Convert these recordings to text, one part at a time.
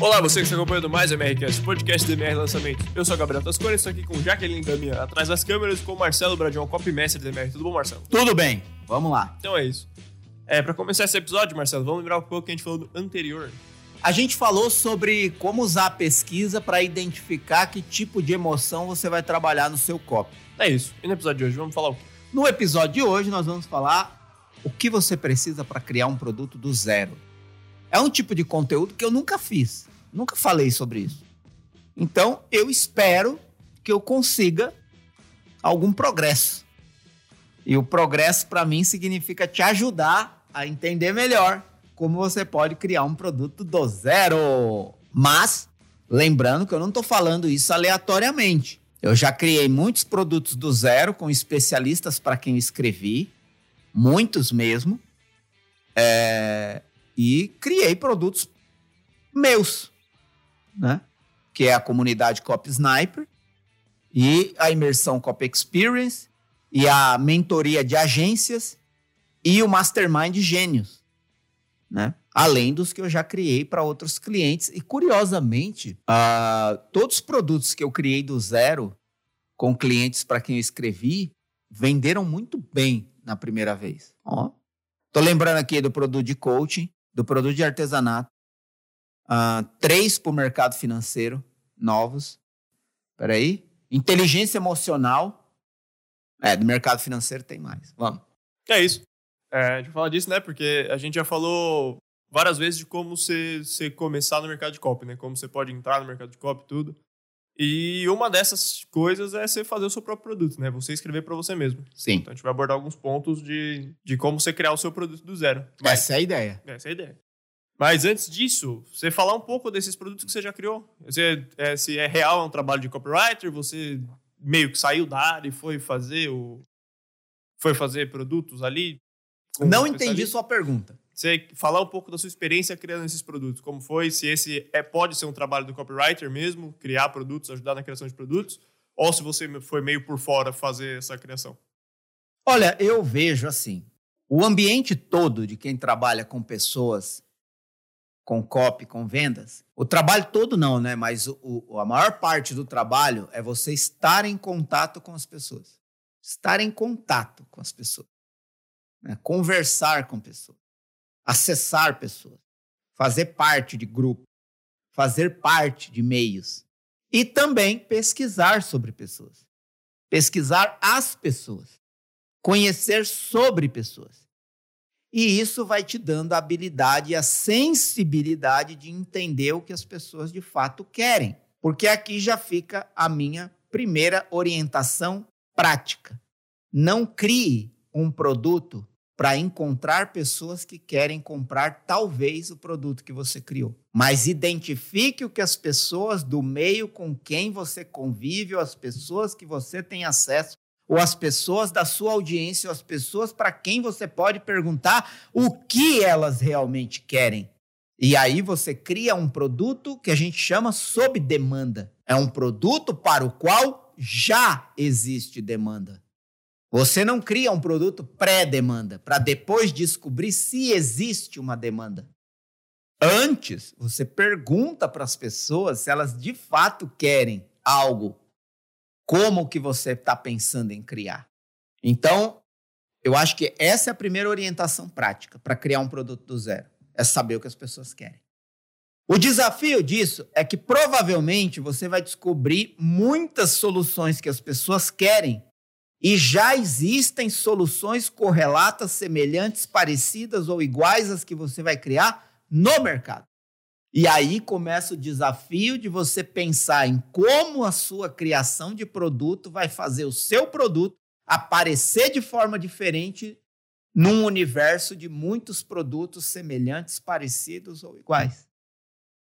Olá, você que está acompanhando mais o MRCast, podcast do MR Lançamento. Eu sou o Gabriel Tascone, estou aqui com Jaqueline Damian, atrás das câmeras, com o Marcelo Bradião, copymestre do MR. Tudo bom, Marcelo? Tudo bem, vamos lá. Então é isso. É, para começar esse episódio, Marcelo, vamos lembrar um pouco que a gente falou no anterior. A gente falou sobre como usar a pesquisa para identificar que tipo de emoção você vai trabalhar no seu copy. É isso. E no episódio de hoje, vamos falar o quê? No episódio de hoje, nós vamos falar o que você precisa para criar um produto do zero. É um tipo de conteúdo que eu nunca fiz, nunca falei sobre isso. Então, eu espero que eu consiga algum progresso. E o progresso, para mim, significa te ajudar a entender melhor como você pode criar um produto do zero. Mas, lembrando que eu não estou falando isso aleatoriamente. Eu já criei muitos produtos do zero com especialistas para quem escrevi, muitos mesmo. É, e criei produtos meus, né? Que é a comunidade Cop Sniper e a imersão Cop Experience e a mentoria de agências e o Mastermind Gênios, né? Além dos que eu já criei para outros clientes. E curiosamente, uh, todos os produtos que eu criei do zero com clientes para quem eu escrevi venderam muito bem na primeira vez. Ó, tô lembrando aqui do produto de coaching, do produto de artesanato, uh, três para o mercado financeiro novos. Peraí. Inteligência emocional. É, do mercado financeiro tem mais. Vamos. É isso. É, a gente fala disso, né? Porque a gente já falou várias vezes de como você, você começar no mercado de copy, né? Como você pode entrar no mercado de copy tudo. E uma dessas coisas é você fazer o seu próprio produto, né? Você escrever para você mesmo. Sim. Então a gente vai abordar alguns pontos de, de como você criar o seu produto do zero. Mas, Essa é a ideia. essa é a ideia. Mas antes disso, você falar um pouco desses produtos que você já criou. Você, é, se é real, é um trabalho de copywriter, você meio que saiu da área e foi fazer o. Foi fazer produtos ali? Não entendi sua pergunta. Você falar um pouco da sua experiência criando esses produtos. Como foi? Se esse é, pode ser um trabalho do copywriter mesmo, criar produtos, ajudar na criação de produtos, ou se você foi meio por fora fazer essa criação. Olha, eu vejo assim, o ambiente todo de quem trabalha com pessoas, com copy, com vendas, o trabalho todo não, né? Mas o, o- a maior parte do trabalho é você estar em contato com as pessoas. Estar em contato com as pessoas. né? Conversar com pessoas. Acessar pessoas. Fazer parte de grupo. Fazer parte de meios. E também pesquisar sobre pessoas. Pesquisar as pessoas conhecer sobre pessoas. E isso vai te dando a habilidade e a sensibilidade de entender o que as pessoas de fato querem. Porque aqui já fica a minha primeira orientação prática. Não crie um produto para encontrar pessoas que querem comprar talvez o produto que você criou. Mas identifique o que as pessoas do meio com quem você convive, ou as pessoas que você tem acesso, ou as pessoas da sua audiência, ou as pessoas para quem você pode perguntar o que elas realmente querem. E aí você cria um produto que a gente chama sob demanda. É um produto para o qual já existe demanda. Você não cria um produto pré-demanda para depois descobrir se existe uma demanda. Antes, você pergunta para as pessoas se elas de fato querem algo como que você está pensando em criar. Então, eu acho que essa é a primeira orientação prática para criar um produto do zero. É saber o que as pessoas querem. O desafio disso é que provavelmente você vai descobrir muitas soluções que as pessoas querem e já existem soluções correlatas, semelhantes, parecidas ou iguais às que você vai criar no mercado. E aí começa o desafio de você pensar em como a sua criação de produto vai fazer o seu produto aparecer de forma diferente num universo de muitos produtos semelhantes, parecidos ou iguais.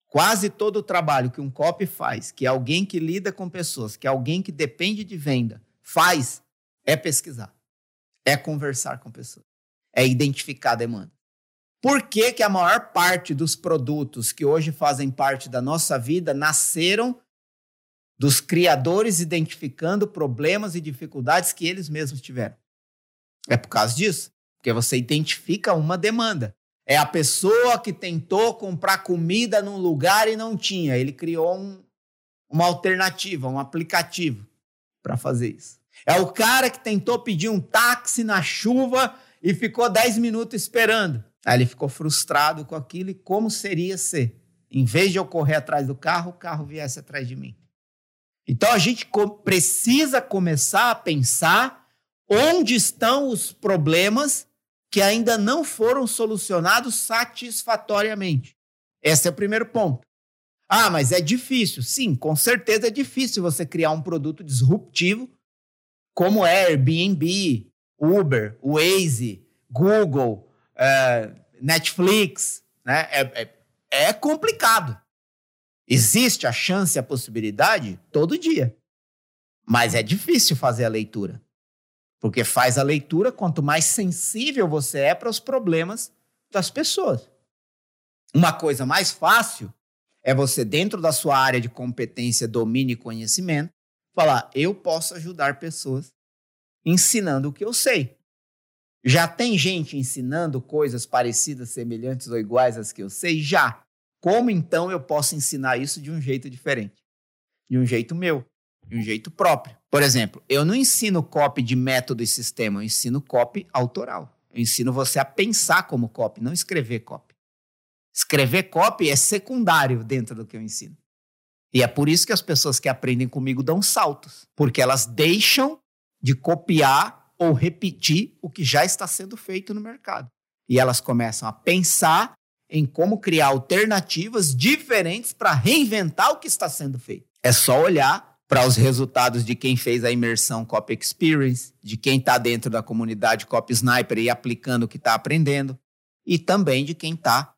Quase todo o trabalho que um copy faz, que é alguém que lida com pessoas, que é alguém que depende de venda, faz é pesquisar, é conversar com pessoas, é identificar a demanda. Por que, que a maior parte dos produtos que hoje fazem parte da nossa vida nasceram dos criadores identificando problemas e dificuldades que eles mesmos tiveram? É por causa disso. Porque você identifica uma demanda. É a pessoa que tentou comprar comida num lugar e não tinha. Ele criou um, uma alternativa, um aplicativo para fazer isso. É o cara que tentou pedir um táxi na chuva e ficou 10 minutos esperando. Aí ele ficou frustrado com aquilo e como seria ser? Em vez de eu correr atrás do carro, o carro viesse atrás de mim. Então a gente precisa começar a pensar onde estão os problemas que ainda não foram solucionados satisfatoriamente. Esse é o primeiro ponto. Ah, mas é difícil. Sim, com certeza é difícil você criar um produto disruptivo como é Airbnb, Uber, Waze, Google, é, Netflix. Né? É, é, é complicado. Existe a chance, a possibilidade todo dia. Mas é difícil fazer a leitura. Porque faz a leitura quanto mais sensível você é para os problemas das pessoas. Uma coisa mais fácil é você, dentro da sua área de competência, domínio e conhecimento, falar: eu posso ajudar pessoas ensinando o que eu sei. Já tem gente ensinando coisas parecidas, semelhantes ou iguais às que eu sei? Já. Como então eu posso ensinar isso de um jeito diferente? De um jeito meu, de um jeito próprio. Por exemplo, eu não ensino copy de método e sistema, eu ensino copy autoral. Eu ensino você a pensar como copy, não escrever copy. Escrever copy é secundário dentro do que eu ensino. E é por isso que as pessoas que aprendem comigo dão saltos, porque elas deixam de copiar ou repetir o que já está sendo feito no mercado. E elas começam a pensar em como criar alternativas diferentes para reinventar o que está sendo feito. É só olhar para os resultados de quem fez a imersão Copy Experience, de quem está dentro da comunidade Copy Sniper e aplicando o que está aprendendo, e também de quem está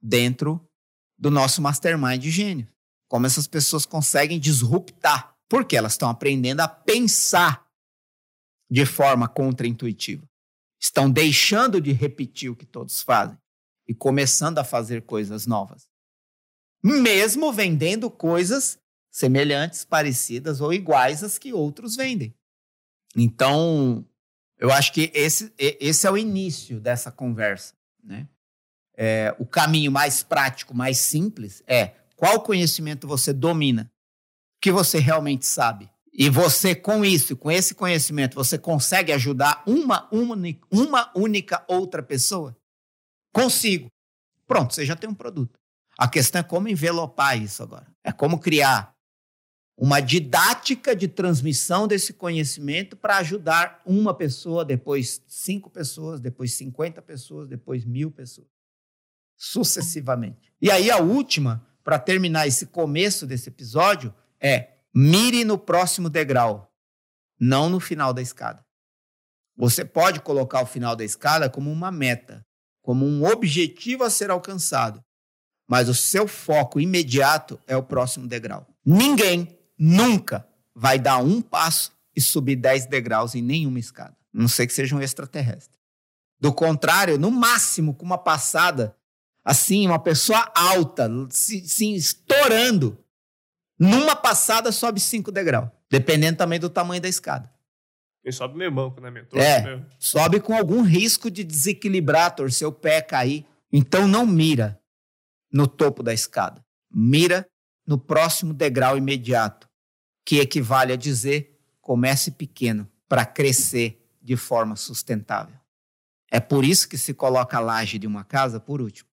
dentro do nosso Mastermind de Gênio. Como essas pessoas conseguem disruptar, porque elas estão aprendendo a pensar de forma contraintuitiva. Estão deixando de repetir o que todos fazem e começando a fazer coisas novas. Mesmo vendendo coisas semelhantes, parecidas ou iguais às que outros vendem. Então, eu acho que esse, esse é o início dessa conversa. Né? É, o caminho mais prático, mais simples é qual conhecimento você domina, que você realmente sabe. E você, com isso, com esse conhecimento, você consegue ajudar uma, uma, uma única outra pessoa? Consigo. Pronto, você já tem um produto. A questão é como envelopar isso agora. É como criar uma didática de transmissão desse conhecimento para ajudar uma pessoa, depois cinco pessoas, depois cinquenta pessoas, depois mil pessoas. Sucessivamente. E aí a última, para terminar esse começo desse episódio, é mire no próximo degrau, não no final da escada. Você pode colocar o final da escada como uma meta, como um objetivo a ser alcançado. Mas o seu foco imediato é o próximo degrau. Ninguém nunca vai dar um passo e subir dez degraus em nenhuma escada. A não sei que seja um extraterrestre. Do contrário, no máximo, com uma passada, assim, uma pessoa alta, se, se estourando, numa passada sobe cinco degraus, dependendo também do tamanho da escada. Ele sobe meio banco, né? Meio é, sobe com algum risco de desequilibrar, torcer o pé, cair. Então não mira no topo da escada. Mira no próximo degrau imediato, que equivale a dizer comece pequeno para crescer de forma sustentável. É por isso que se coloca a laje de uma casa por último.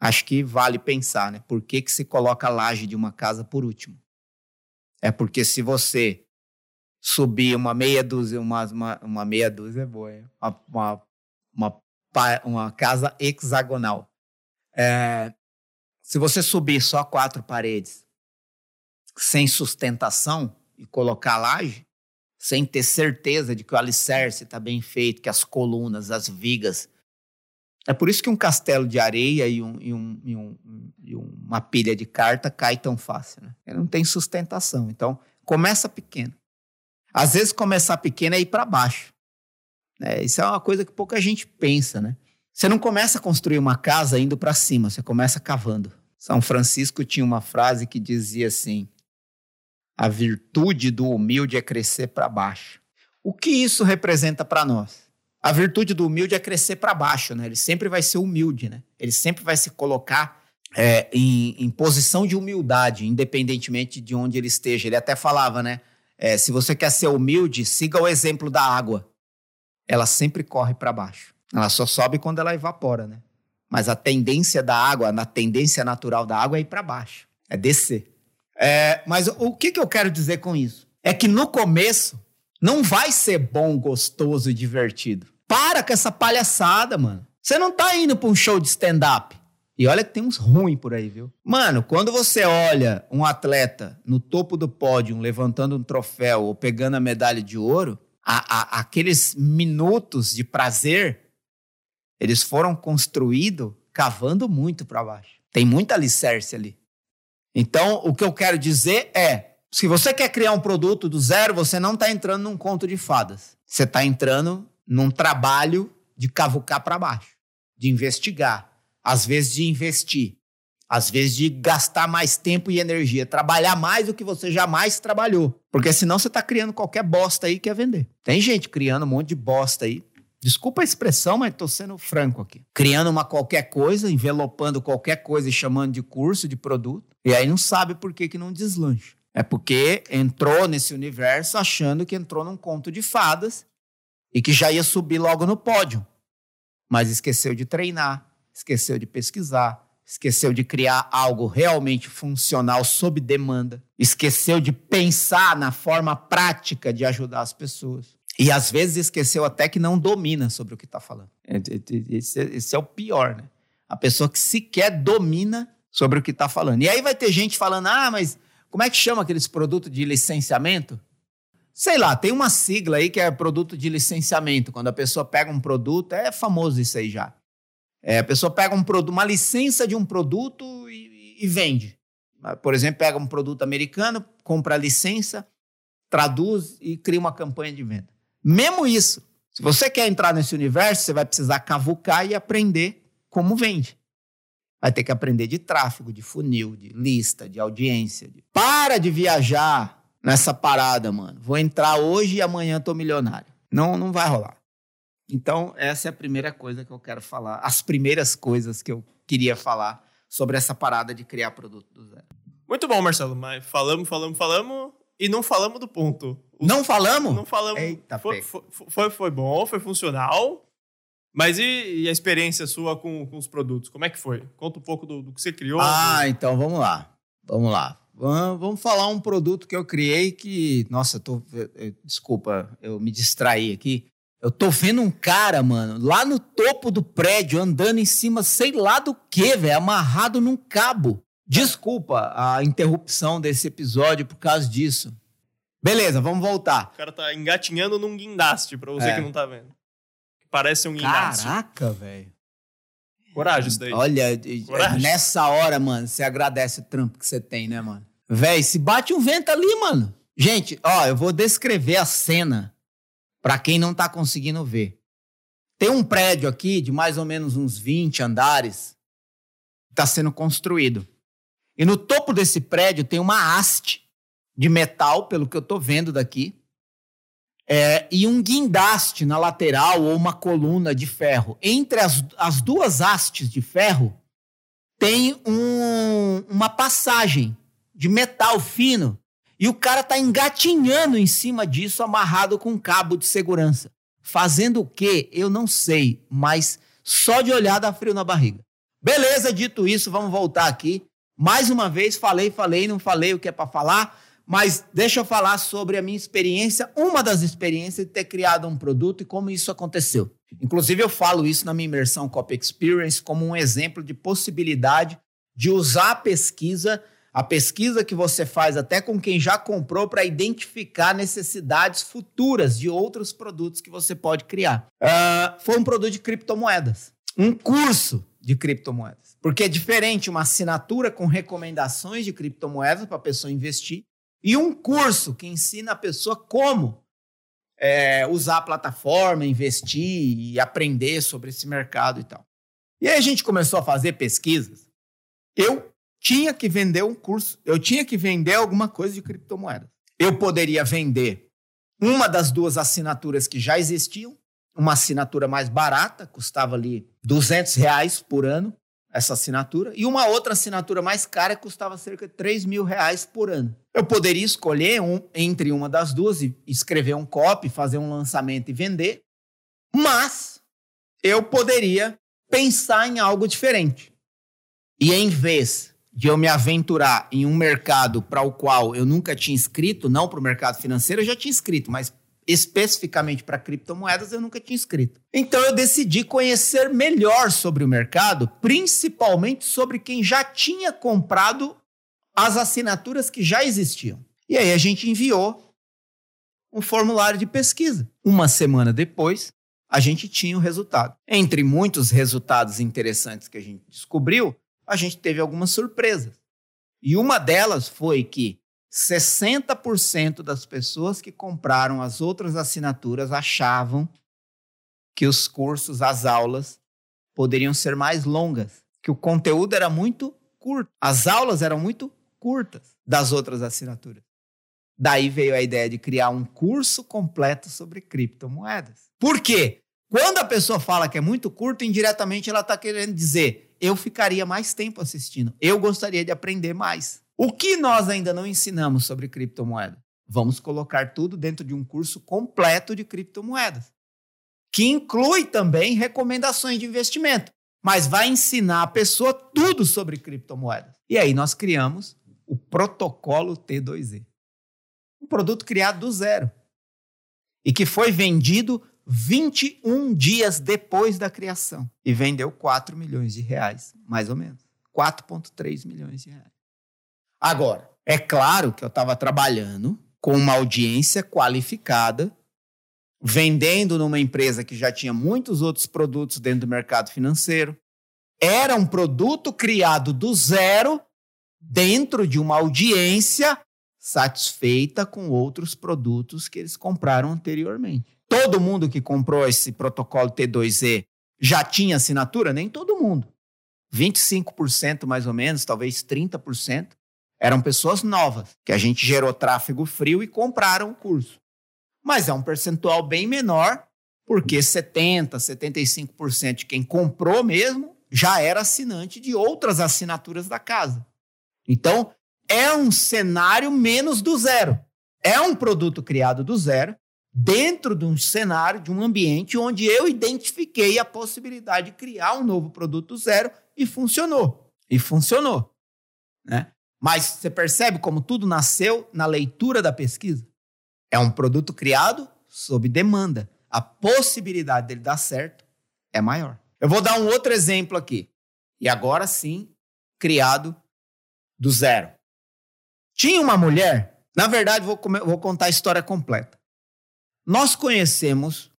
Acho que vale pensar, né? Por que, que se coloca a laje de uma casa por último? É porque se você subir uma meia dúzia, uma, uma, uma meia dúzia é boa, uma, uma, uma, uma casa hexagonal. É, se você subir só quatro paredes, sem sustentação e colocar laje, sem ter certeza de que o alicerce está bem feito, que as colunas, as vigas. É por isso que um castelo de areia e, um, e, um, e, um, e uma pilha de carta cai tão fácil. Né? Ele não tem sustentação. Então, começa pequeno. Às vezes começar pequeno é ir para baixo. É, isso é uma coisa que pouca gente pensa, né? Você não começa a construir uma casa indo para cima, você começa cavando. São Francisco tinha uma frase que dizia assim: a virtude do humilde é crescer para baixo. O que isso representa para nós? A virtude do humilde é crescer para baixo, né? Ele sempre vai ser humilde, né? Ele sempre vai se colocar é, em, em, posição de humildade, independentemente de onde ele esteja. Ele até falava, né? É, se você quer ser humilde, siga o exemplo da água. Ela sempre corre para baixo. Ela só sobe quando ela evapora, né? Mas a tendência da água, na tendência natural da água é ir para baixo, é descer. É, mas o que, que eu quero dizer com isso? É que no começo não vai ser bom, gostoso e divertido. Para com essa palhaçada, mano. Você não tá indo para um show de stand-up. E olha que tem uns ruins por aí, viu? Mano, quando você olha um atleta no topo do pódio levantando um troféu ou pegando a medalha de ouro, a, a, aqueles minutos de prazer, eles foram construídos cavando muito para baixo. Tem muita alicerce ali. Então, o que eu quero dizer é: se você quer criar um produto do zero, você não está entrando num conto de fadas. Você está entrando num trabalho de cavucar para baixo, de investigar, às vezes de investir, às vezes de gastar mais tempo e energia, trabalhar mais do que você jamais trabalhou. Porque senão você está criando qualquer bosta aí que quer vender. Tem gente criando um monte de bosta aí. Desculpa a expressão, mas estou sendo franco aqui. Criando uma qualquer coisa, envelopando qualquer coisa e chamando de curso, de produto. E aí não sabe por que, que não deslancha. É porque entrou nesse universo achando que entrou num conto de fadas e que já ia subir logo no pódio. Mas esqueceu de treinar, esqueceu de pesquisar, esqueceu de criar algo realmente funcional sob demanda, esqueceu de pensar na forma prática de ajudar as pessoas. E às vezes esqueceu até que não domina sobre o que está falando. É, é, é, esse, esse é o pior, né? A pessoa que sequer domina sobre o que está falando. E aí vai ter gente falando: ah, mas como é que chama aqueles produtos de licenciamento? Sei lá, tem uma sigla aí que é produto de licenciamento. Quando a pessoa pega um produto, é famoso isso aí já. É, a pessoa pega um produto, uma licença de um produto e, e, vende. Por exemplo, pega um produto americano, compra a licença, traduz e cria uma campanha de venda. Mesmo isso, se você quer entrar nesse universo, você vai precisar cavucar e aprender como vende. Vai ter que aprender de tráfego, de funil, de lista, de audiência. De... Para de viajar nessa parada, mano. Vou entrar hoje e amanhã tô milionário. Não, não vai rolar. Então, essa é a primeira coisa que eu quero falar. As primeiras coisas que eu queria falar sobre essa parada de criar produto do zero. Muito bom, Marcelo, mas falamos, falamos, falamos e não falamos do ponto. Os... Não falamos? Não falamos. Eita, foi, foi, foi, foi, bom, foi funcional. Mas e, e, a experiência sua com, com os produtos? Como é que foi? Conta um pouco do, do que você criou. Ah, do... então vamos lá. Vamos lá. Vamos falar um produto que eu criei que. Nossa, eu tô. Desculpa, eu me distraí aqui. Eu tô vendo um cara, mano, lá no topo do prédio, andando em cima, sei lá do que, velho, amarrado num cabo. Desculpa a interrupção desse episódio por causa disso. Beleza, vamos voltar. O cara tá engatinhando num guindaste, pra você é. que não tá vendo. Parece um guindaste. Caraca, velho. Coragem isso daí. Olha, Coragem. nessa hora, mano, você agradece o trampo que você tem, né, mano? Véi, se bate um vento ali, mano. Gente, ó, eu vou descrever a cena para quem não tá conseguindo ver. Tem um prédio aqui de mais ou menos uns 20 andares que tá sendo construído. E no topo desse prédio tem uma haste de metal, pelo que eu tô vendo daqui, é, e um guindaste na lateral ou uma coluna de ferro. Entre as, as duas hastes de ferro tem um, uma passagem de metal fino e o cara tá engatinhando em cima disso, amarrado com um cabo de segurança. Fazendo o quê? Eu não sei, mas só de olhar dá frio na barriga. Beleza, dito isso, vamos voltar aqui. Mais uma vez, falei, falei, não falei o que é para falar, mas deixa eu falar sobre a minha experiência, uma das experiências de ter criado um produto e como isso aconteceu. Inclusive, eu falo isso na minha imersão Copy Experience como um exemplo de possibilidade de usar a pesquisa a pesquisa que você faz até com quem já comprou para identificar necessidades futuras de outros produtos que você pode criar. Uh, foi um produto de criptomoedas, um curso de criptomoedas. Porque é diferente uma assinatura com recomendações de criptomoedas para a pessoa investir e um curso que ensina a pessoa como é, usar a plataforma, investir e aprender sobre esse mercado e tal. E aí a gente começou a fazer pesquisas. Eu tinha que vender um curso, eu tinha que vender alguma coisa de criptomoedas. Eu poderia vender uma das duas assinaturas que já existiam, uma assinatura mais barata, custava ali 200 reais por ano, essa assinatura, e uma outra assinatura mais cara custava cerca de 3 mil reais por ano. Eu poderia escolher um, entre uma das duas e escrever um copy, fazer um lançamento e vender, mas eu poderia pensar em algo diferente. E em vez de eu me aventurar em um mercado para o qual eu nunca tinha inscrito, não para o mercado financeiro, eu já tinha inscrito, mas especificamente para criptomoedas, eu nunca tinha escrito. Então eu decidi conhecer melhor sobre o mercado, principalmente sobre quem já tinha comprado as assinaturas que já existiam. E aí a gente enviou um formulário de pesquisa. Uma semana depois, a gente tinha o resultado. Entre muitos resultados interessantes que a gente descobriu, a gente teve algumas surpresas. E uma delas foi que 60% das pessoas que compraram as outras assinaturas achavam que os cursos, as aulas, poderiam ser mais longas, que o conteúdo era muito curto, as aulas eram muito curtas das outras assinaturas. Daí veio a ideia de criar um curso completo sobre criptomoedas. Por quê? Quando a pessoa fala que é muito curto, indiretamente ela está querendo dizer: eu ficaria mais tempo assistindo, eu gostaria de aprender mais. O que nós ainda não ensinamos sobre criptomoeda? Vamos colocar tudo dentro de um curso completo de criptomoedas, que inclui também recomendações de investimento, mas vai ensinar a pessoa tudo sobre criptomoedas. E aí nós criamos o protocolo T2E. Um produto criado do zero e que foi vendido 21 dias depois da criação e vendeu 4 milhões de reais, mais ou menos. 4,3 milhões de reais. Agora, é claro que eu estava trabalhando com uma audiência qualificada, vendendo numa empresa que já tinha muitos outros produtos dentro do mercado financeiro. Era um produto criado do zero dentro de uma audiência satisfeita com outros produtos que eles compraram anteriormente. Todo mundo que comprou esse protocolo T2E já tinha assinatura? Nem todo mundo. 25% mais ou menos, talvez 30%, eram pessoas novas, que a gente gerou tráfego frio e compraram o curso. Mas é um percentual bem menor, porque 70%, 75% de quem comprou mesmo já era assinante de outras assinaturas da casa. Então, é um cenário menos do zero. É um produto criado do zero, dentro de um cenário, de um ambiente onde eu identifiquei a possibilidade de criar um novo produto zero e funcionou. E funcionou. Né? Mas você percebe como tudo nasceu na leitura da pesquisa? É um produto criado sob demanda. A possibilidade dele dar certo é maior. Eu vou dar um outro exemplo aqui. E agora sim, criado do zero. Tinha uma mulher, na verdade, vou, vou contar a história completa. Nós conhecemos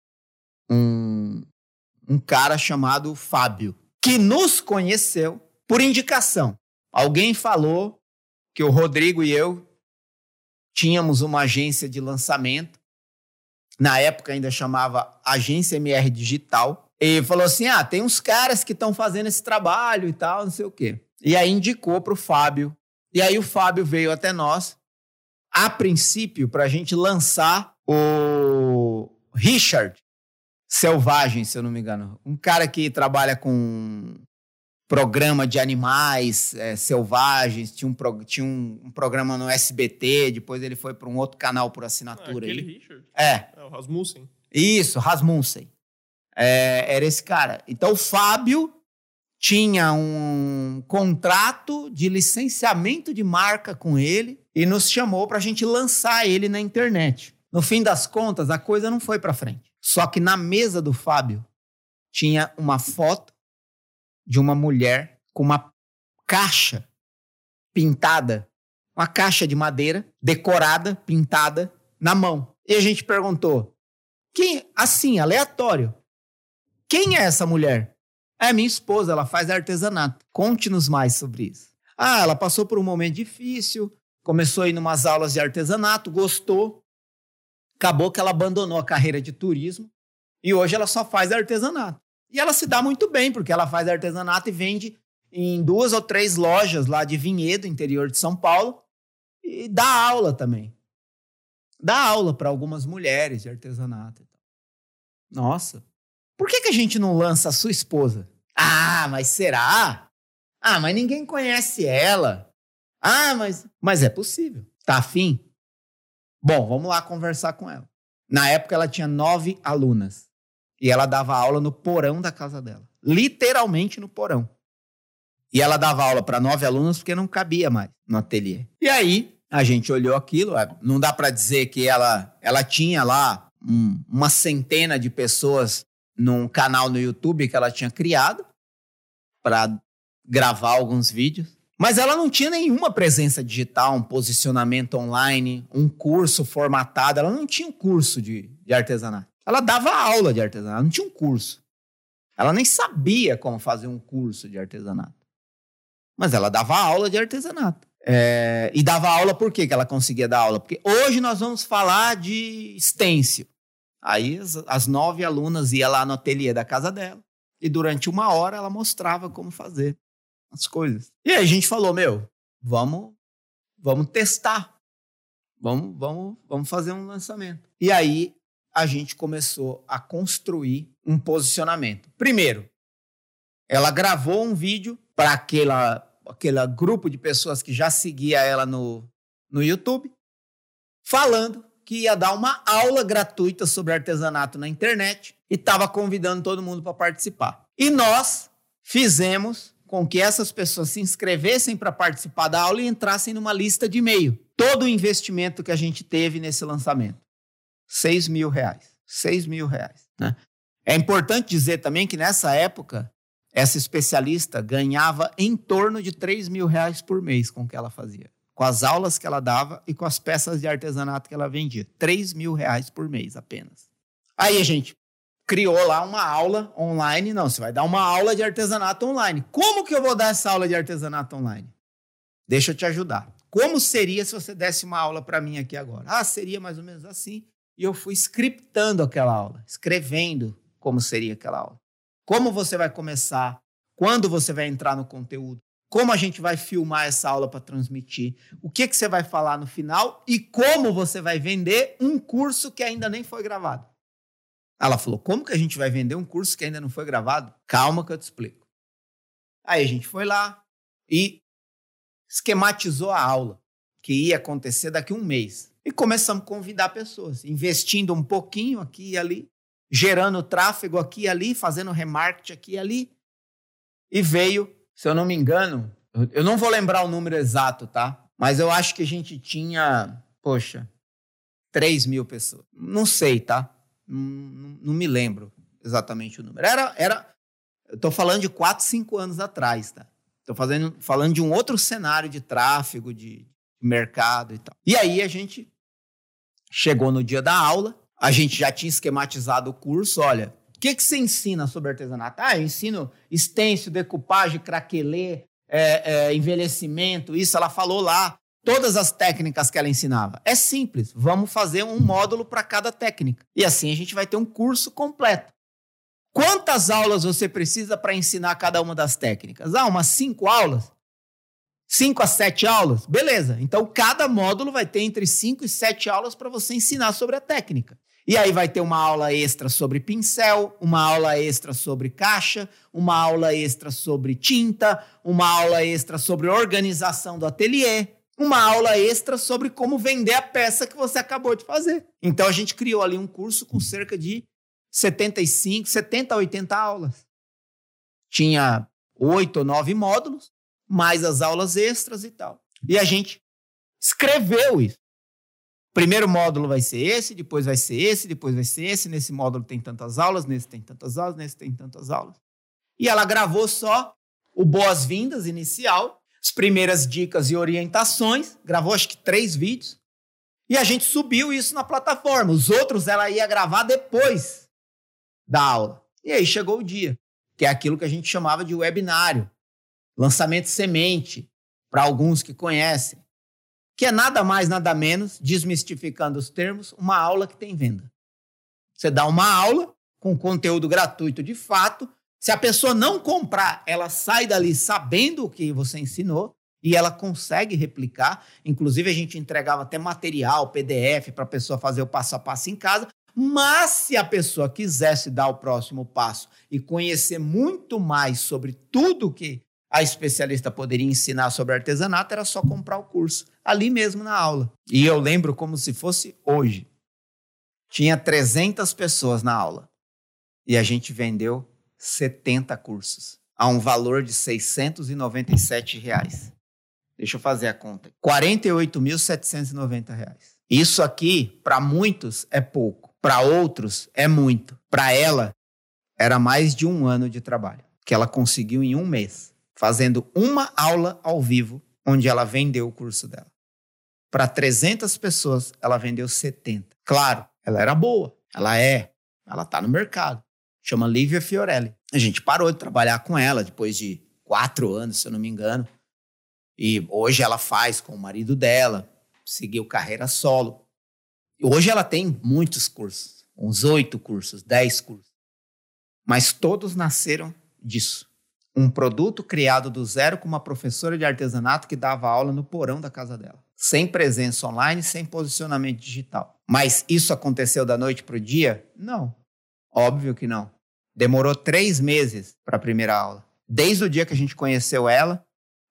um, um cara chamado Fábio, que nos conheceu por indicação. Alguém falou que o Rodrigo e eu tínhamos uma agência de lançamento. Na época ainda chamava Agência MR Digital. E falou assim: ah, tem uns caras que estão fazendo esse trabalho e tal, não sei o quê. E aí indicou para o Fábio. E aí o Fábio veio até nós, a princípio, para a gente lançar o Richard Selvagem, se eu não me engano. Um cara que trabalha com programa de animais é, selvagens, tinha, um, pro, tinha um, um, programa no SBT, depois ele foi para um outro canal por assinatura. Ah, aquele aí. Richard? É. é. O Rasmussen. Isso, Rasmussen. É, era esse cara. Então o Fábio tinha um contrato de licenciamento de marca com ele e nos chamou para a gente lançar ele na internet. No fim das contas, a coisa não foi para frente. Só que na mesa do Fábio tinha uma foto de uma mulher com uma caixa pintada, uma caixa de madeira decorada, pintada na mão. E a gente perguntou: quem, assim, aleatório, quem é essa mulher? É minha esposa, ela faz artesanato. Conte-nos mais sobre isso. Ah, ela passou por um momento difícil, começou a ir umas aulas de artesanato, gostou, acabou que ela abandonou a carreira de turismo e hoje ela só faz artesanato. E ela se dá muito bem, porque ela faz artesanato e vende em duas ou três lojas lá de Vinhedo, interior de São Paulo, e dá aula também. Dá aula para algumas mulheres de artesanato. Nossa, por que, que a gente não lança a sua esposa? Ah, mas será? Ah, mas ninguém conhece ela. Ah, mas, mas é possível. Tá afim? Bom, vamos lá conversar com ela. Na época ela tinha nove alunas e ela dava aula no porão da casa dela, literalmente no porão. E ela dava aula para nove alunos porque não cabia mais no ateliê. E aí a gente olhou aquilo, não dá para dizer que ela, ela tinha lá um, uma centena de pessoas num canal no YouTube que ela tinha criado para gravar alguns vídeos. Mas ela não tinha nenhuma presença digital, um posicionamento online, um curso formatado. Ela não tinha um curso de, de artesanato. Ela dava aula de artesanato, não tinha um curso. Ela nem sabia como fazer um curso de artesanato. Mas ela dava aula de artesanato. É, e dava aula por quê que ela conseguia dar aula? Porque hoje nós vamos falar de stencil. Aí as, as nove alunas iam lá no ateliê da casa dela e durante uma hora ela mostrava como fazer as coisas. E aí a gente falou, meu, vamos, vamos testar. Vamos, vamos, vamos fazer um lançamento. E aí a gente começou a construir um posicionamento. Primeiro, ela gravou um vídeo para aquela aquele grupo de pessoas que já seguia ela no, no YouTube, falando que ia dar uma aula gratuita sobre artesanato na internet e estava convidando todo mundo para participar. E nós fizemos com que essas pessoas se inscrevessem para participar da aula e entrassem numa lista de e-mail. Todo o investimento que a gente teve nesse lançamento. 6 mil reais. 6 mil reais. Né? É importante dizer também que nessa época, essa especialista ganhava em torno de 3 mil reais por mês com o que ela fazia. Com as aulas que ela dava e com as peças de artesanato que ela vendia. 3 mil reais por mês apenas. Aí a gente criou lá uma aula online. Não, você vai dar uma aula de artesanato online. Como que eu vou dar essa aula de artesanato online? Deixa eu te ajudar. Como seria se você desse uma aula para mim aqui agora? Ah, seria mais ou menos assim. E eu fui scriptando aquela aula, escrevendo como seria aquela aula. Como você vai começar? Quando você vai entrar no conteúdo? Como a gente vai filmar essa aula para transmitir? O que, que você vai falar no final? E como você vai vender um curso que ainda nem foi gravado? Ela falou: Como que a gente vai vender um curso que ainda não foi gravado? Calma que eu te explico. Aí a gente foi lá e esquematizou a aula, que ia acontecer daqui a um mês. E começamos a convidar pessoas, investindo um pouquinho aqui e ali, gerando tráfego aqui e ali, fazendo remarketing aqui e ali. E veio, se eu não me engano, eu não vou lembrar o número exato, tá? Mas eu acho que a gente tinha, poxa, 3 mil pessoas. Não sei, tá? Não, não, me lembro exatamente o número. Era, era eu estou falando de 4, 5 anos atrás, tá? Estou falando de um outro cenário de tráfego, de mercado e tal. E aí a gente chegou no dia da aula, a gente já tinha esquematizado o curso, olha, o que, que você ensina sobre artesanato? Ah, eu ensino estêncil, decupagem, craquelê, é, é, envelhecimento, isso ela falou lá todas as técnicas que ela ensinava. É simples, vamos fazer um módulo para cada técnica. E assim a gente vai ter um curso completo. Quantas aulas você precisa para ensinar cada uma das técnicas? Ah, umas cinco aulas? Cinco a sete aulas? Beleza. Então, cada módulo vai ter entre cinco e sete aulas para você ensinar sobre a técnica. E aí vai ter uma aula extra sobre pincel, uma aula extra sobre caixa, uma aula extra sobre tinta, uma aula extra sobre organização do ateliê, uma aula extra sobre como vender a peça que você acabou de fazer. Então a gente criou ali um curso com cerca de 75, 70, 80 aulas. Tinha oito ou nove módulos, mais as aulas extras e tal. E a gente escreveu isso. Primeiro módulo vai ser esse, depois vai ser esse, depois vai ser esse. Nesse módulo tem tantas aulas, nesse tem tantas aulas, nesse tem tantas aulas. E ela gravou só o boas-vindas inicial as primeiras dicas e orientações, gravou acho que três vídeos, e a gente subiu isso na plataforma. Os outros ela ia gravar depois da aula. E aí chegou o dia, que é aquilo que a gente chamava de webinário, lançamento semente, para alguns que conhecem, que é nada mais, nada menos, desmistificando os termos, uma aula que tem venda. Você dá uma aula com conteúdo gratuito de fato, se a pessoa não comprar, ela sai dali sabendo o que você ensinou e ela consegue replicar. Inclusive, a gente entregava até material, PDF, para a pessoa fazer o passo a passo em casa. Mas se a pessoa quisesse dar o próximo passo e conhecer muito mais sobre tudo que a especialista poderia ensinar sobre artesanato, era só comprar o curso ali mesmo na aula. E eu lembro como se fosse hoje. Tinha 300 pessoas na aula e a gente vendeu 70 cursos a um valor de 697 reais. Deixa eu fazer a conta. 48.790 reais. Isso aqui, para muitos, é pouco. Para outros, é muito. Para ela, era mais de um ano de trabalho que ela conseguiu em um mês, fazendo uma aula ao vivo, onde ela vendeu o curso dela. Para 300 pessoas, ela vendeu 70. Claro, ela era boa. Ela é. Ela está no mercado. Chama Lívia Fiorelli. A gente parou de trabalhar com ela depois de quatro anos, se eu não me engano. E hoje ela faz com o marido dela, seguiu carreira solo. Hoje ela tem muitos cursos, uns oito cursos, dez cursos. Mas todos nasceram disso. Um produto criado do zero com uma professora de artesanato que dava aula no porão da casa dela. Sem presença online, sem posicionamento digital. Mas isso aconteceu da noite para o dia? Não. Óbvio que não. Demorou três meses para a primeira aula. Desde o dia que a gente conheceu ela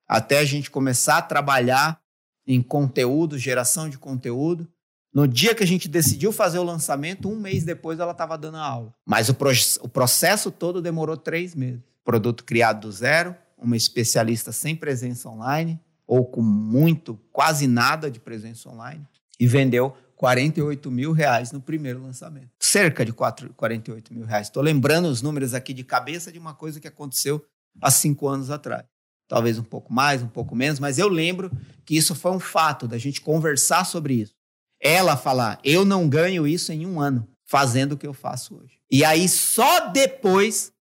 até a gente começar a trabalhar em conteúdo, geração de conteúdo. No dia que a gente decidiu fazer o lançamento, um mês depois ela estava dando a aula. Mas o, pro o processo todo demorou três meses. Produto criado do zero, uma especialista sem presença online, ou com muito, quase nada de presença online, e vendeu 48 mil reais no primeiro lançamento. Cerca de 4, 48 mil reais. Estou lembrando os números aqui de cabeça de uma coisa que aconteceu há cinco anos atrás talvez um pouco mais, um pouco menos, mas eu lembro que isso foi um fato da gente conversar sobre isso. Ela falar, eu não ganho isso em um ano, fazendo o que eu faço hoje. E aí, só depois,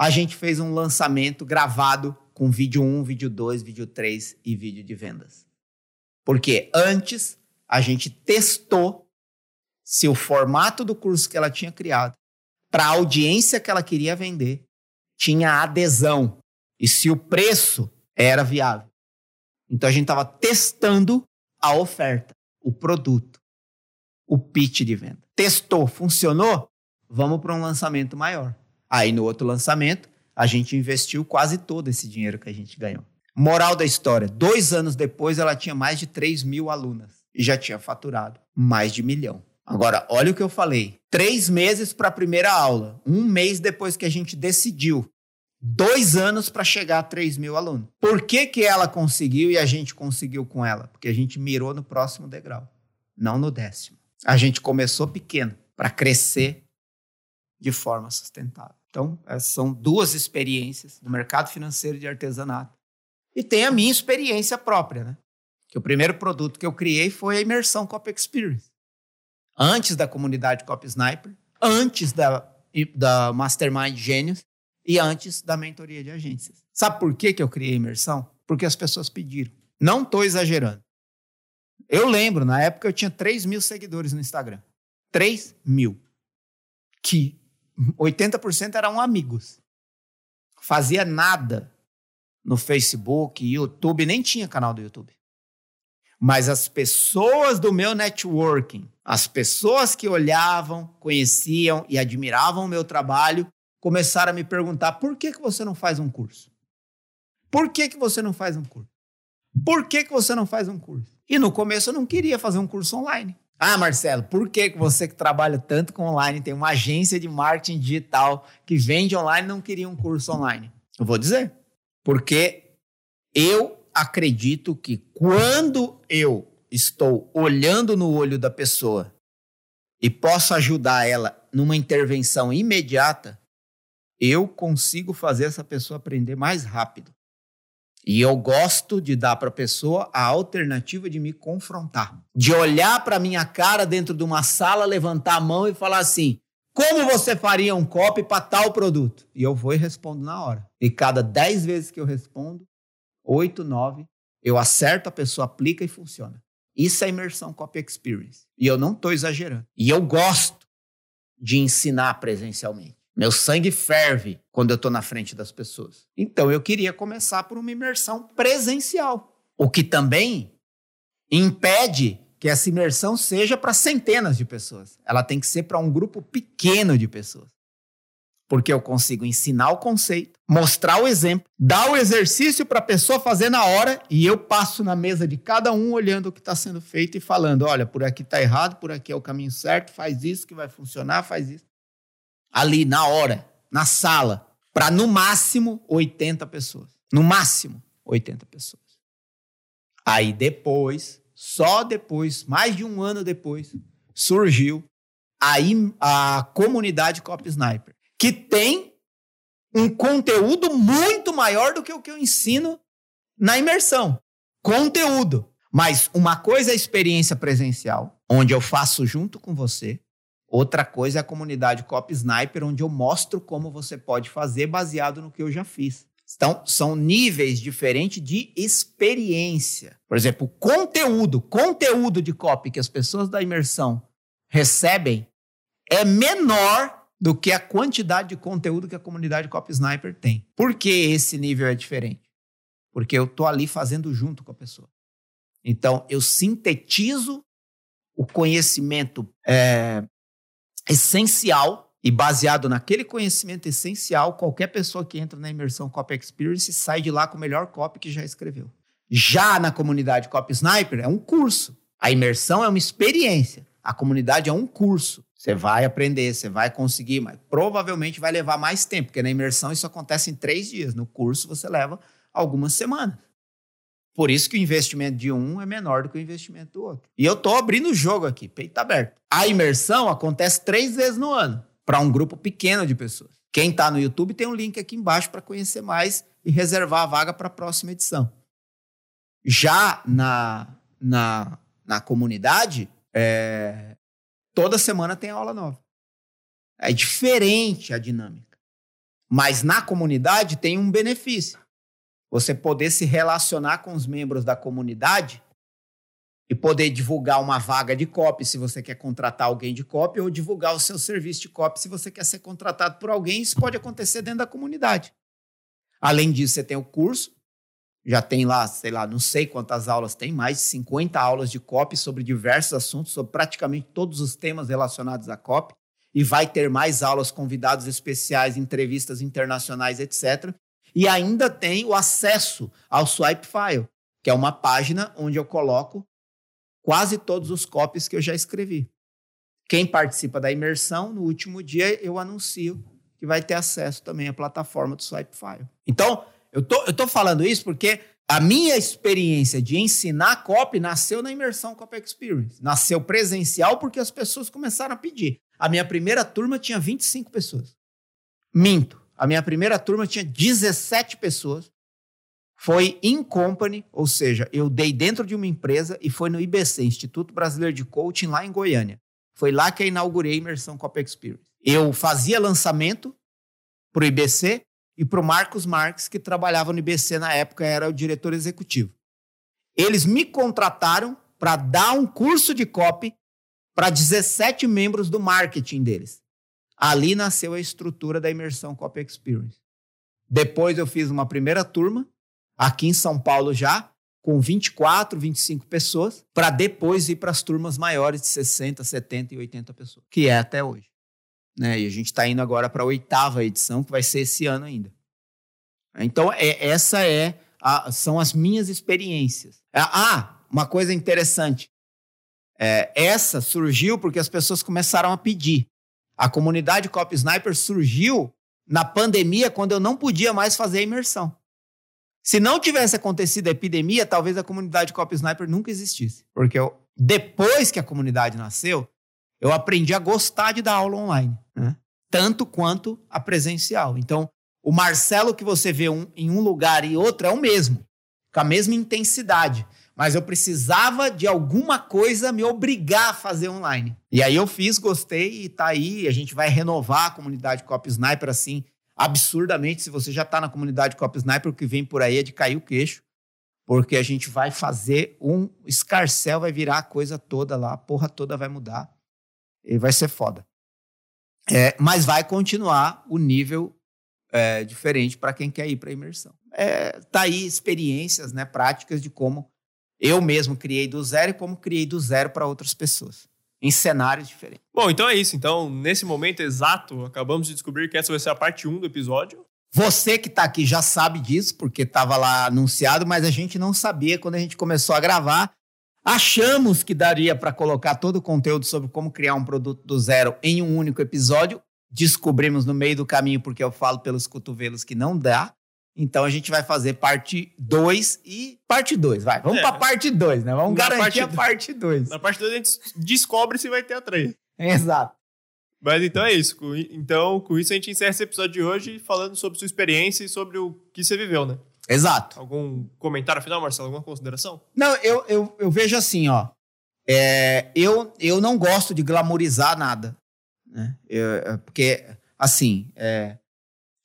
a gente fez um lançamento gravado com vídeo 1, vídeo 2, vídeo 3 e vídeo de vendas. Porque antes, a gente testou se o formato do curso que ela tinha criado, para a audiência que ela queria vender, tinha adesão e se o preço era viável. Então a gente estava testando a oferta, o produto, o pitch de venda. Testou, funcionou? Vamos para um lançamento maior. Aí no outro lançamento, a gente investiu quase todo esse dinheiro que a gente ganhou. Moral da história: dois anos depois, ela tinha mais de 3 mil alunas e já tinha faturado mais de milhão. Agora, olha o que eu falei: três meses para a primeira aula, um mês depois que a gente decidiu dois anos para chegar a 3 mil alunos. Por que, que ela conseguiu e a gente conseguiu com ela? Porque a gente mirou no próximo degrau, não no décimo. A gente começou pequeno para crescer de forma sustentável. Então, essas são duas experiências do mercado financeiro de artesanato. E tem a minha experiência própria, né? Que o primeiro produto que eu criei foi a imersão Cop Experience. Antes da comunidade Cop Sniper, antes da, da Mastermind Gênios, e antes da mentoria de agências. Sabe por que, que eu criei imersão? Porque as pessoas pediram. Não estou exagerando. Eu lembro, na época eu tinha 3 mil seguidores no Instagram. 3 mil. Que 80% eram amigos. Fazia nada no Facebook, YouTube, nem tinha canal do YouTube. Mas as pessoas do meu networking, as pessoas que olhavam, conheciam e admiravam o meu trabalho, começaram a me perguntar por que, que você não faz um curso? Por que, que você não faz um curso? Por que, que você não faz um curso? E no começo eu não queria fazer um curso online. Ah, Marcelo, por que, você que trabalha tanto com online, tem uma agência de marketing digital que vende online, não queria um curso online? Eu vou dizer. Porque eu acredito que quando eu estou olhando no olho da pessoa e posso ajudar ela numa intervenção imediata, eu consigo fazer essa pessoa aprender mais rápido. E eu gosto de dar para a pessoa a alternativa de me confrontar, de olhar para minha cara dentro de uma sala, levantar a mão e falar assim: como você faria um copy para tal produto? E eu vou e respondo na hora. E cada 10 vezes que eu respondo, 8, 9, eu acerto, a pessoa aplica e funciona. Isso é imersão copy experience. E eu não estou exagerando. E eu gosto de ensinar presencialmente. Meu sangue ferve quando eu estou na frente das pessoas. Então eu queria começar por uma imersão presencial, o que também impede que essa imersão seja para centenas de pessoas. Ela tem que ser para um grupo pequeno de pessoas. Porque eu consigo ensinar o conceito, mostrar o exemplo, dar o exercício para a pessoa fazer na hora e eu passo na mesa de cada um olhando o que está sendo feito e falando: olha, por aqui está errado, por aqui é o caminho certo, faz isso que vai funcionar, faz isso. Ali, na hora, na sala, para no máximo 80 pessoas. No máximo 80 pessoas. Aí depois, só depois, mais de um ano depois, surgiu a, a comunidade Cop Sniper, que tem um conteúdo muito maior do que o que eu ensino na imersão. Conteúdo. Mas uma coisa é a experiência presencial, onde eu faço junto com você. Outra coisa é a comunidade Cop Sniper, onde eu mostro como você pode fazer baseado no que eu já fiz. Então, são níveis diferentes de experiência. Por exemplo, o conteúdo, conteúdo de copy que as pessoas da imersão recebem é menor do que a quantidade de conteúdo que a comunidade Copy Sniper tem. Por que esse nível é diferente? Porque eu estou ali fazendo junto com a pessoa. Então, eu sintetizo o conhecimento é, essencial e baseado naquele conhecimento essencial, qualquer pessoa que entra na imersão Copy Experience sai de lá com o melhor copy que já escreveu. Já na comunidade Copy Sniper é um curso. A imersão é uma experiência. A comunidade é um curso. Você vai aprender, você vai conseguir, mas provavelmente vai levar mais tempo, porque na imersão isso acontece em três dias. No curso você leva algumas semanas. Por isso que o investimento de um é menor do que o investimento do outro. E eu estou abrindo o jogo aqui, peito aberto. A imersão acontece três vezes no ano para um grupo pequeno de pessoas. Quem está no YouTube tem um link aqui embaixo para conhecer mais e reservar a vaga para a próxima edição. Já na, na, na comunidade, é, toda semana tem aula nova. É diferente a dinâmica. Mas na comunidade tem um benefício. Você poder se relacionar com os membros da comunidade e poder divulgar uma vaga de copy se você quer contratar alguém de copy ou divulgar o seu serviço de copy se você quer ser contratado por alguém. Isso pode acontecer dentro da comunidade. Além disso, você tem o curso, já tem lá, sei lá, não sei quantas aulas tem, mais de 50 aulas de copy sobre diversos assuntos, sobre praticamente todos os temas relacionados à copy. E vai ter mais aulas, convidados especiais, entrevistas internacionais, etc. E ainda tem o acesso ao Swipe File, que é uma página onde eu coloco quase todos os copies que eu já escrevi. Quem participa da imersão, no último dia eu anuncio que vai ter acesso também à plataforma do Swipefile. Então, eu tô, tô falando isso porque a minha experiência de ensinar copy nasceu na imersão Copy Experience. Nasceu presencial porque as pessoas começaram a pedir. A minha primeira turma tinha 25 pessoas. Minto. A minha primeira turma tinha 17 pessoas foi in company, ou seja, eu dei dentro de uma empresa e foi no IBC, Instituto Brasileiro de Coaching, lá em Goiânia. Foi lá que eu inaugurei a imersão Cop Experience. Eu fazia lançamento para o IBC e para o Marcos Marques, que trabalhava no IBC na época, era o diretor executivo. Eles me contrataram para dar um curso de copy para 17 membros do marketing deles. Ali nasceu a estrutura da imersão Copy Experience. Depois eu fiz uma primeira turma aqui em São Paulo já, com 24, 25 pessoas, para depois ir para as turmas maiores de 60, 70 e 80 pessoas, que é até hoje. Né? E a gente está indo agora para a oitava edição, que vai ser esse ano ainda. Então, é, essa é a, são as minhas experiências. Ah, uma coisa interessante. É, essa surgiu porque as pessoas começaram a pedir. A comunidade Cop Sniper surgiu na pandemia, quando eu não podia mais fazer a imersão. Se não tivesse acontecido a epidemia, talvez a comunidade Cop Sniper nunca existisse. Porque eu, depois que a comunidade nasceu, eu aprendi a gostar de dar aula online. Né? Tanto quanto a presencial. Então, o Marcelo que você vê um, em um lugar e outro é o mesmo. Com a mesma intensidade. Mas eu precisava de alguma coisa me obrigar a fazer online. E aí eu fiz, gostei e tá aí. A gente vai renovar a comunidade Cop Sniper assim absurdamente. Se você já está na comunidade Cop Sniper, o que vem por aí é de cair o queixo, porque a gente vai fazer um escarcel, vai virar a coisa toda lá, a porra toda vai mudar e vai ser foda. É, mas vai continuar o nível é, diferente para quem quer ir para imersão. É, tá aí experiências, né, práticas de como Eu mesmo criei do zero e como criei do zero para outras pessoas, em cenários diferentes. Bom, então é isso. Então, nesse momento exato, acabamos de descobrir que essa vai ser a parte 1 do episódio. Você que está aqui já sabe disso, porque estava lá anunciado, mas a gente não sabia quando a gente começou a gravar. Achamos que daria para colocar todo o conteúdo sobre como criar um produto do zero em um único episódio. Descobrimos no meio do caminho, porque eu falo pelos cotovelos que não dá. Então a gente vai fazer parte 2 e parte 2, vai. Vamos é. para parte 2, né? Vamos Na garantir parte a parte 2. Na parte 2 a gente descobre se vai ter a 3. Exato. Mas então é isso. Então, com isso a gente encerra esse episódio de hoje falando sobre sua experiência e sobre o que você viveu, né? Exato. Algum comentário final, Marcelo? Alguma consideração? Não, eu, eu, eu vejo assim, ó. É, eu, eu não gosto de glamorizar nada. Né? Eu, é, porque, assim, é,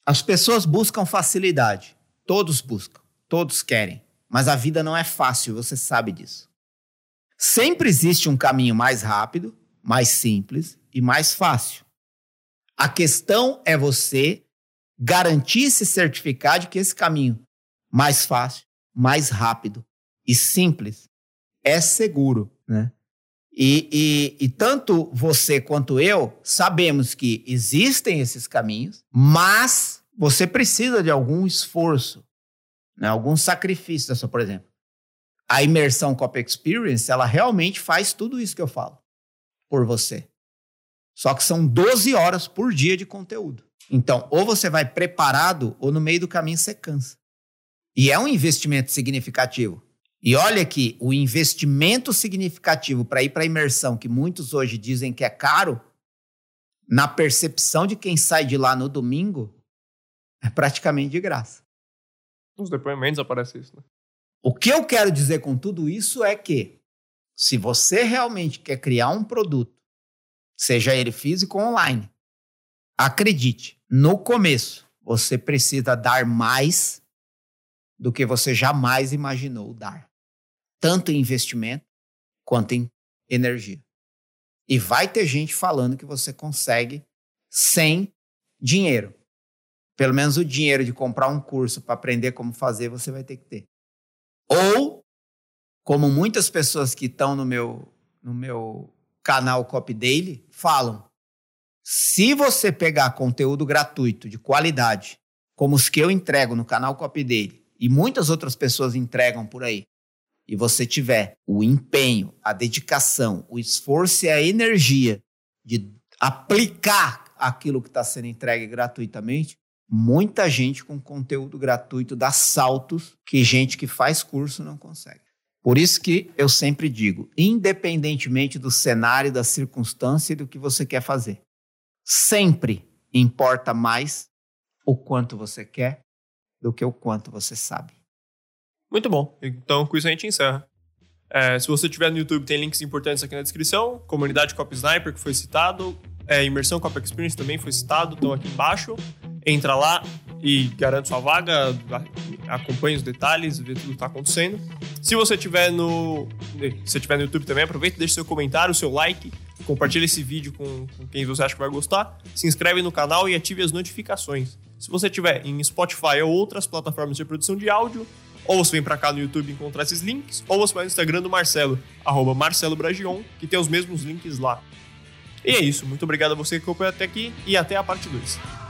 as pessoas buscam facilidade. Todos buscam. Todos querem. Mas a vida não é fácil, você sabe disso. Sempre existe um caminho mais rápido, mais simples e mais fácil. A questão é você garantir se certificar de que esse caminho mais fácil, mais rápido e simples, é seguro, né? E, e, e, tanto você quanto eu sabemos que existem esses caminhos, mas você precisa de algum esforço, né? algum sacrifício sua, por exemplo. A imersão Cop Experience, ela realmente faz tudo isso que eu falo por você. Só que são 12 horas por dia de conteúdo. Então, ou você vai preparado, ou no meio do caminho você cansa. E é um investimento significativo. E olha que o investimento significativo para ir para a imersão, que muitos hoje dizem que é caro, na percepção de quem sai de lá no domingo, é praticamente de graça. Nos depoimentos aparece isso, né? O que eu quero dizer com tudo isso é que, se você realmente quer criar um produto, seja ele físico ou online, acredite, no começo você precisa dar mais do que você jamais imaginou dar, tanto em investimento quanto em energia. E vai ter gente falando que você consegue sem dinheiro. Pelo menos o dinheiro de comprar um curso para aprender como fazer, você vai ter que ter. Ou, como muitas pessoas que estão no meu, no meu canal Copy Daily falam, se você pegar conteúdo gratuito de qualidade, como os que eu entrego no canal Copy Daily, e muitas outras pessoas entregam por aí, e você tiver o empenho, a dedicação, o esforço e a energia de aplicar aquilo que está sendo entregue gratuitamente, muita gente com conteúdo gratuito dá saltos que gente que faz curso não consegue. Por isso que eu sempre digo, independentemente do cenário, da circunstância e do que você quer fazer, sempre importa mais o quanto você quer do que o quanto você sabe. Muito bom. Então, com isso a gente encerra. É, se você tiver no YouTube, tem links importantes aqui na descrição. Comunidade Cop Sniper, que foi citado. É, Imersão Cop Experience também foi citado, estão aqui embaixo. Entra lá e garante sua vaga, acompanhe os detalhes, vê tudo que está acontecendo. Se você tiver no, se tiver no YouTube também, aproveita, deixe seu comentário, seu like, compartilhe esse vídeo com, com quem você acha que vai gostar, se inscreve no canal e ative as notificações. Se você tiver em Spotify ou outras plataformas de produção de áudio, ou você vem para cá no YouTube encontrar esses links, ou você vai no Instagram do Marcelo, arroba Marcelo Bragion, que tem os mesmos links lá. E é isso, muito obrigado a você que acompanhou até aqui e até a parte 2.